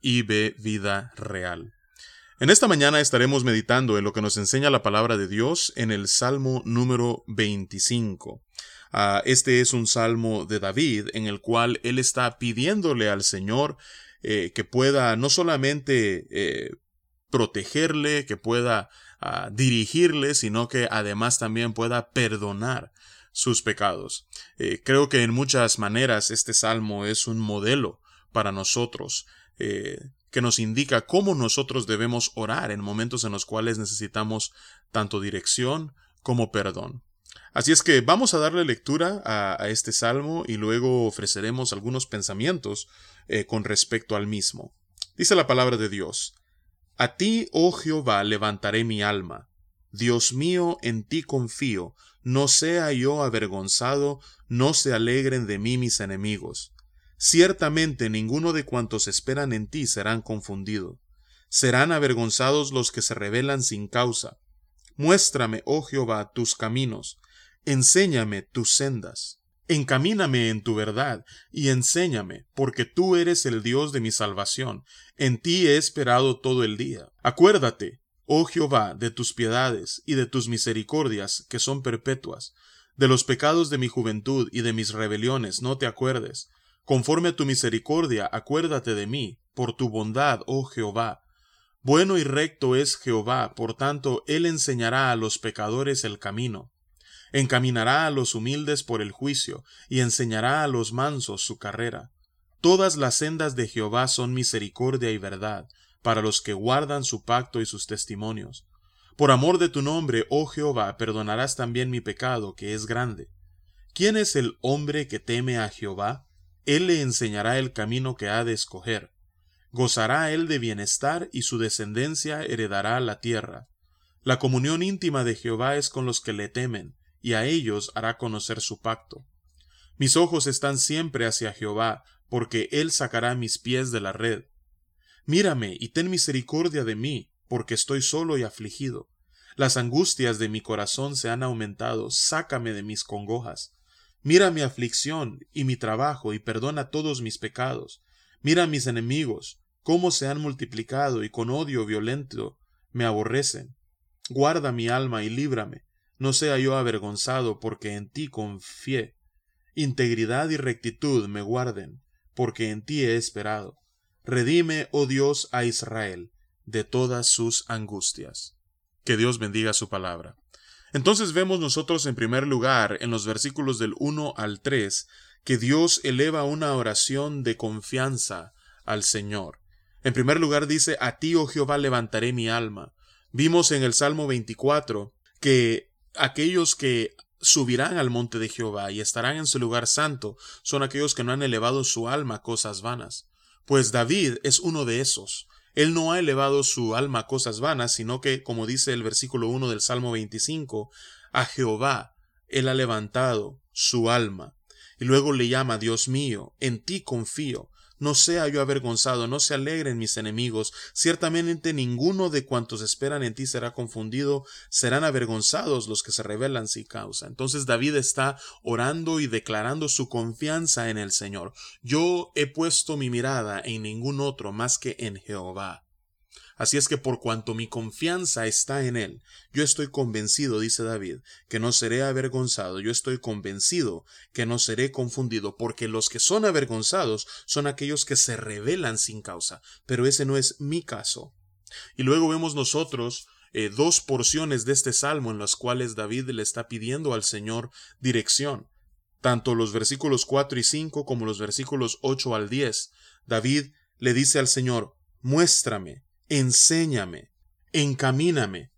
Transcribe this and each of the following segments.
y ve vida real. En esta mañana estaremos meditando en lo que nos enseña la palabra de Dios en el Salmo número 25. Ah, este es un salmo de David en el cual él está pidiéndole al Señor eh, que pueda no solamente eh, protegerle, que pueda ah, dirigirle, sino que además también pueda perdonar sus pecados. Eh, creo que en muchas maneras este salmo es un modelo para nosotros eh, que nos indica cómo nosotros debemos orar en momentos en los cuales necesitamos tanto dirección como perdón. Así es que vamos a darle lectura a, este salmo y luego ofreceremos algunos pensamientos eh, con respecto al mismo. Dice la palabra de Dios, A ti, oh Jehová, levantaré mi alma. Dios mío, en ti confío, no sea yo avergonzado, no se alegren de mí mis enemigos. Ciertamente ninguno de cuantos esperan en ti serán confundidos. Serán avergonzados los que se rebelan sin causa. Muéstrame, oh Jehová, tus caminos, enséñame tus sendas. Encamíname en tu verdad y enséñame, porque tú eres el Dios de mi salvación. En ti he esperado todo el día. Acuérdate, oh Jehová, de tus piedades y de tus misericordias, que son perpetuas. De los pecados de mi juventud y de mis rebeliones no te acuerdes Conforme a tu misericordia, acuérdate de mí, por tu bondad, oh Jehová. Bueno y recto es Jehová, por tanto, él enseñará a los pecadores el camino. Encaminará a los humildes por el juicio, y enseñará a los mansos su carrera. Todas las sendas de Jehová son misericordia y verdad, para los que guardan su pacto y sus testimonios. Por amor de tu nombre, oh Jehová, perdonarás también mi pecado, que es grande. ¿Quién es el hombre que teme a Jehová? Él le enseñará el camino que ha de escoger. Gozará él de bienestar y su descendencia heredará la tierra. La comunión íntima de Jehová es con los que le temen, y a ellos hará conocer su pacto. Mis ojos están siempre hacia Jehová, porque él sacará mis pies de la red. Mírame y ten misericordia de mí, porque estoy solo y afligido. Las angustias de mi corazón se han aumentado, sácame de mis congojas. Mira mi aflicción y mi trabajo y perdona todos mis pecados. Mira mis enemigos, cómo se han multiplicado y con odio violento me aborrecen. Guarda mi alma y líbrame, no sea yo avergonzado porque en ti confié. Integridad y rectitud me guarden, porque en ti he esperado. Redime, oh Dios, a Israel de todas sus angustias. Que Dios bendiga su palabra. Entonces vemos nosotros en primer lugar en los versículos del 1 al 3 que Dios eleva una oración de confianza al Señor. En primer lugar dice, A ti, oh Jehová, levantaré mi alma. Vimos en el Salmo 24 que aquellos que subirán al monte de Jehová y estarán en su lugar santo son aquellos que no han elevado su alma a cosas vanas. Pues David es uno de esos. Él no ha elevado su alma a cosas vanas, sino que, como dice el versículo 1 del Salmo 25, a Jehová Él ha levantado su alma. Y luego le llama, Dios mío, en ti confío. No sea yo avergonzado, no se alegren mis enemigos. Ciertamente ninguno de cuantos esperan en ti será confundido, serán avergonzados los que se rebelan sin causa. Entonces David está orando y declarando su confianza en el Señor. Yo he puesto mi mirada en ningún otro más que en Jehová. Así es que por cuanto mi confianza está en Él, yo estoy convencido, dice David, que no seré avergonzado, yo estoy convencido que no seré confundido, porque los que son avergonzados son aquellos que se rebelan sin causa, pero ese no es mi caso. Y luego vemos nosotros eh, dos porciones de este salmo en las cuales David le está pidiendo al Señor dirección. Tanto los versículos 4 y 5 como los versículos 8 al 10. David le dice al Señor, muéstrame, enséñame, encamíname,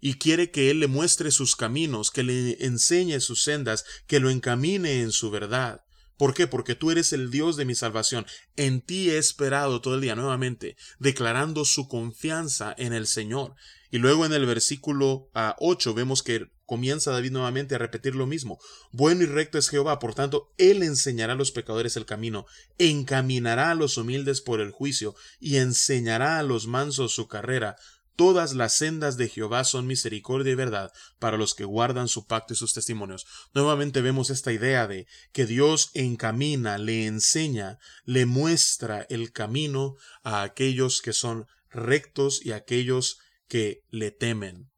y quiere que Él le muestre sus caminos, que le enseñe sus sendas, que lo encamine en su verdad. ¿Por qué? Porque tú eres el Dios de mi salvación. En ti he esperado todo el día nuevamente, declarando su confianza en el Señor. Y luego en el versículo 8 vemos que comienza David nuevamente a repetir lo mismo. Bueno y recto es Jehová, por tanto, Él enseñará a los pecadores el camino, encaminará a los humildes por el juicio, y enseñará a los mansos su carrera. Todas las sendas de Jehová son misericordia y verdad para los que guardan su pacto y sus testimonios. Nuevamente vemos esta idea de que Dios encamina, le enseña, le muestra el camino a aquellos que son rectos y a aquellos que le temen.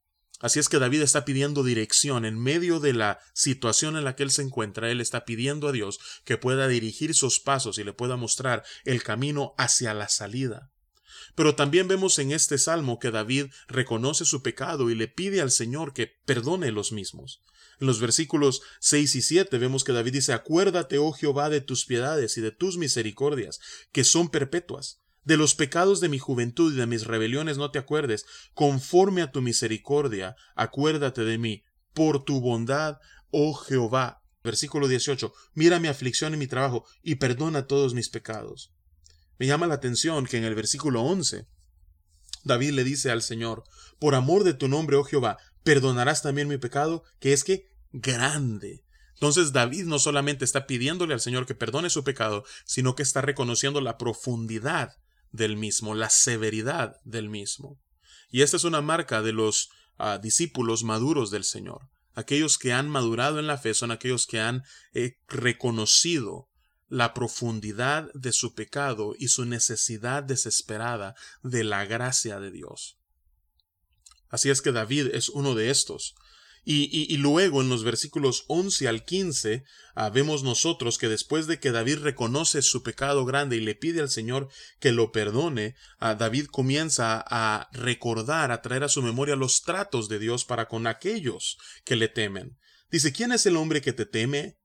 Así es que David está pidiendo dirección en medio de la situación en la que él se encuentra. Él está pidiendo a Dios que pueda dirigir sus pasos y le pueda mostrar el camino hacia la salida. Pero también vemos en este salmo que David reconoce su pecado y le pide al Señor que perdone los mismos. En los versículos 6 y 7 vemos que David dice, Acuérdate, oh Jehová, de tus piedades y de tus misericordias, que son perpetuas. De los pecados de mi juventud y de mis rebeliones no te acuerdes. Conforme a tu misericordia, acuérdate de mí. Por tu bondad, oh Jehová. Versículo 18. Mira mi aflicción y mi trabajo, y perdona todos mis pecados. Me llama la atención que en el versículo 11 David le dice al Señor, por amor de tu nombre, oh Jehová, perdonarás también mi pecado, que es que grande. Entonces David no solamente está pidiéndole al Señor que perdone su pecado, sino que está reconociendo la profundidad del mismo, la severidad del mismo. Y esta es una marca de los ah, discípulos maduros del Señor. Aquellos que han madurado en la fe son aquellos que han eh, reconocido la profundidad de su pecado y su necesidad desesperada de la gracia de Dios. Así es que David es uno de estos. Y, luego en los versículos 11 al 15 ah, vemos nosotros que después de que David reconoce su pecado grande y le pide al Señor que lo perdone, ah, David comienza a recordar, a traer a su memoria los tratos de Dios para con aquellos que le temen. Dice, ¿quién es el hombre que te teme?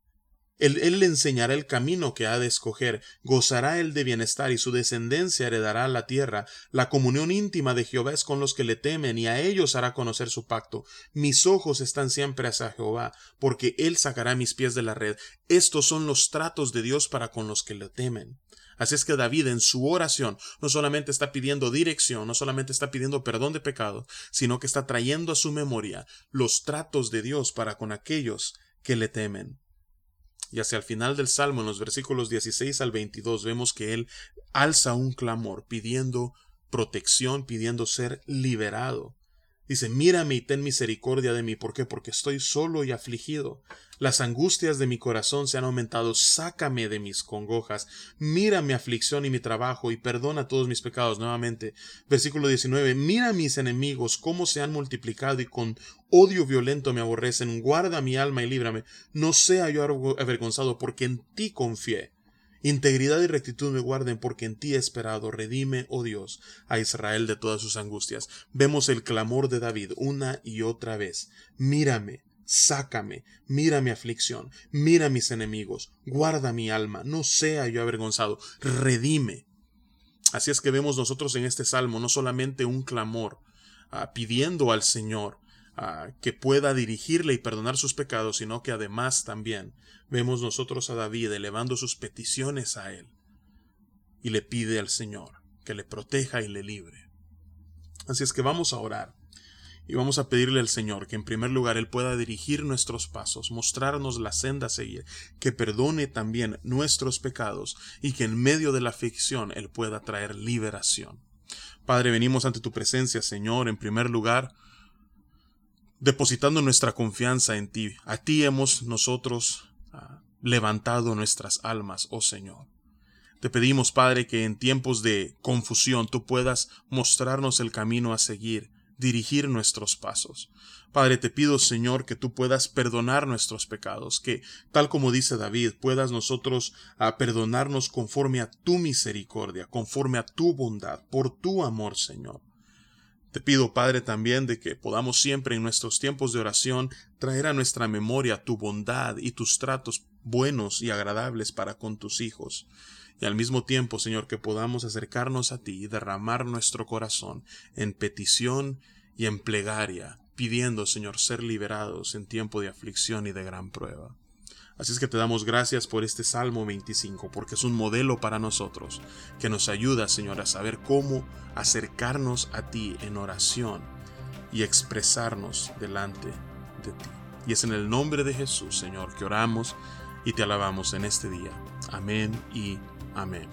Él, le enseñará el camino que ha de escoger, gozará él de bienestar y su descendencia heredará la tierra. La comunión íntima de Jehová es con los que le temen y a ellos hará conocer su pacto. Mis ojos están siempre hacia Jehová, porque él sacará mis pies de la red. Estos son los tratos de Dios para con los que le temen. Así es que David en su oración no solamente está pidiendo dirección, no solamente está pidiendo perdón de pecado, sino que está trayendo a su memoria los tratos de Dios para con aquellos que le temen. Y hacia el final del Salmo, en los versículos 16 al 22, vemos que él alza un clamor pidiendo protección, pidiendo ser liberado. Dice, mírame y ten misericordia de mí. ¿Por qué? Porque estoy solo y afligido. Las angustias de mi corazón se han aumentado. Sácame de mis congojas. Mira mi aflicción y mi trabajo y perdona todos mis pecados. Nuevamente, versículo 19. Mira mis enemigos, cómo se han multiplicado y con odio violento me aborrecen. Guarda mi alma y líbrame. No sea yo avergonzado porque en ti confié. Integridad y rectitud me guarden porque en ti he esperado. Redime, oh Dios, a Israel de todas sus angustias. Vemos el clamor de David una y otra vez. Mírame, sácame, mira mi aflicción, mira mis enemigos, guarda mi alma, no sea yo avergonzado, redime. Así es que vemos nosotros en este salmo no solamente un clamor ah, pidiendo al Señor que pueda dirigirle y perdonar sus pecados, sino que además también vemos nosotros a David elevando sus peticiones a él y le pide al Señor que le proteja y le libre. Así es que vamos a orar y vamos a pedirle al Señor que en primer lugar Él pueda dirigir nuestros pasos, mostrarnos la senda a seguir, que perdone también nuestros pecados y que en medio de la aflicción Él pueda traer liberación. Padre, venimos ante tu presencia, Señor, en primer lugar, depositando nuestra confianza en ti. A ti hemos nosotros ah, levantado nuestras almas, oh Señor. Te pedimos, Padre, que en tiempos de confusión tú puedas mostrarnos el camino a seguir, dirigir nuestros pasos. Padre, te pido, Señor, que tú puedas perdonar nuestros pecados, que, tal como dice David, puedas nosotros a ah, perdonarnos conforme a tu misericordia, conforme a tu bondad, por tu amor, Señor. Te pido, Padre, también de que podamos siempre en nuestros tiempos de oración traer a nuestra memoria tu bondad y tus tratos buenos y agradables para con tus hijos. Y al mismo tiempo, Señor, que podamos acercarnos a ti y derramar nuestro corazón en petición y en plegaria, pidiendo, Señor, ser liberados en tiempo de aflicción y de gran prueba. Así es que te damos gracias por este Salmo 25, porque es un modelo para nosotros, que nos ayuda, Señor, a saber cómo acercarnos a ti en oración y expresarnos delante de ti. Y es en el nombre de Jesús, Señor, que oramos y te alabamos en este día. Amén y amén.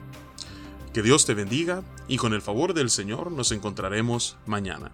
Que Dios te bendiga y con el favor del Señor nos encontraremos mañana.